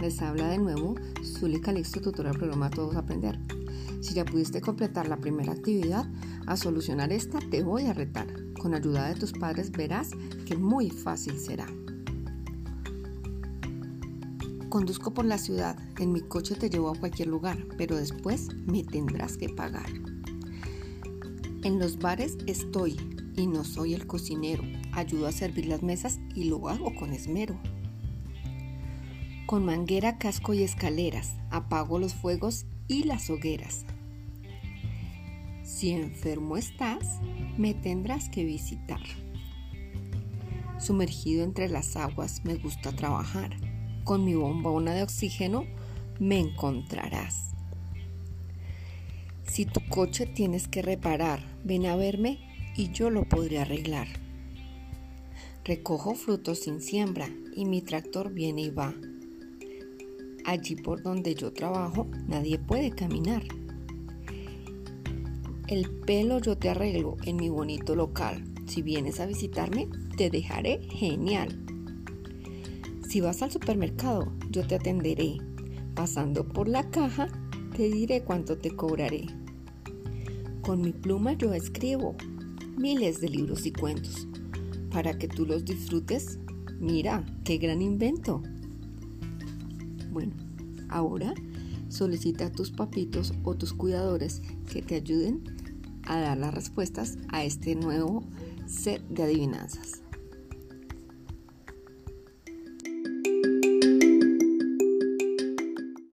les habla de nuevo Zuli Calixto, tutora del programa Todos Aprender. Si ya pudiste completar la primera actividad, a solucionar esta te voy a retar. Con ayuda de tus padres verás que muy fácil será. Conduzco por la ciudad, en mi coche te llevo a cualquier lugar, pero después me tendrás que pagar. En los bares estoy y no soy el cocinero, ayudo a servir las mesas y lo hago con esmero. Con manguera, casco y escaleras, apago los fuegos y las hogueras. Si enfermo estás, me tendrás que visitar. Sumergido entre las aguas me gusta trabajar con mi bombona de oxígeno me encontrarás. Si tu coche tienes que reparar, ven a verme y yo lo podré arreglar. Recojo frutos sin siembra y mi tractor viene y va. Allí por donde yo trabajo nadie puede caminar. El pelo yo te arreglo en mi bonito local. Si vienes a visitarme, te dejaré genial. Si vas al supermercado, yo te atenderé. Pasando por la caja, te diré cuánto te cobraré. Con mi pluma yo escribo miles de libros y cuentos. Para que tú los disfrutes, mira, qué gran invento. Bueno, ahora solicita a tus papitos o tus cuidadores que te ayuden a dar las respuestas a este nuevo set de adivinanzas.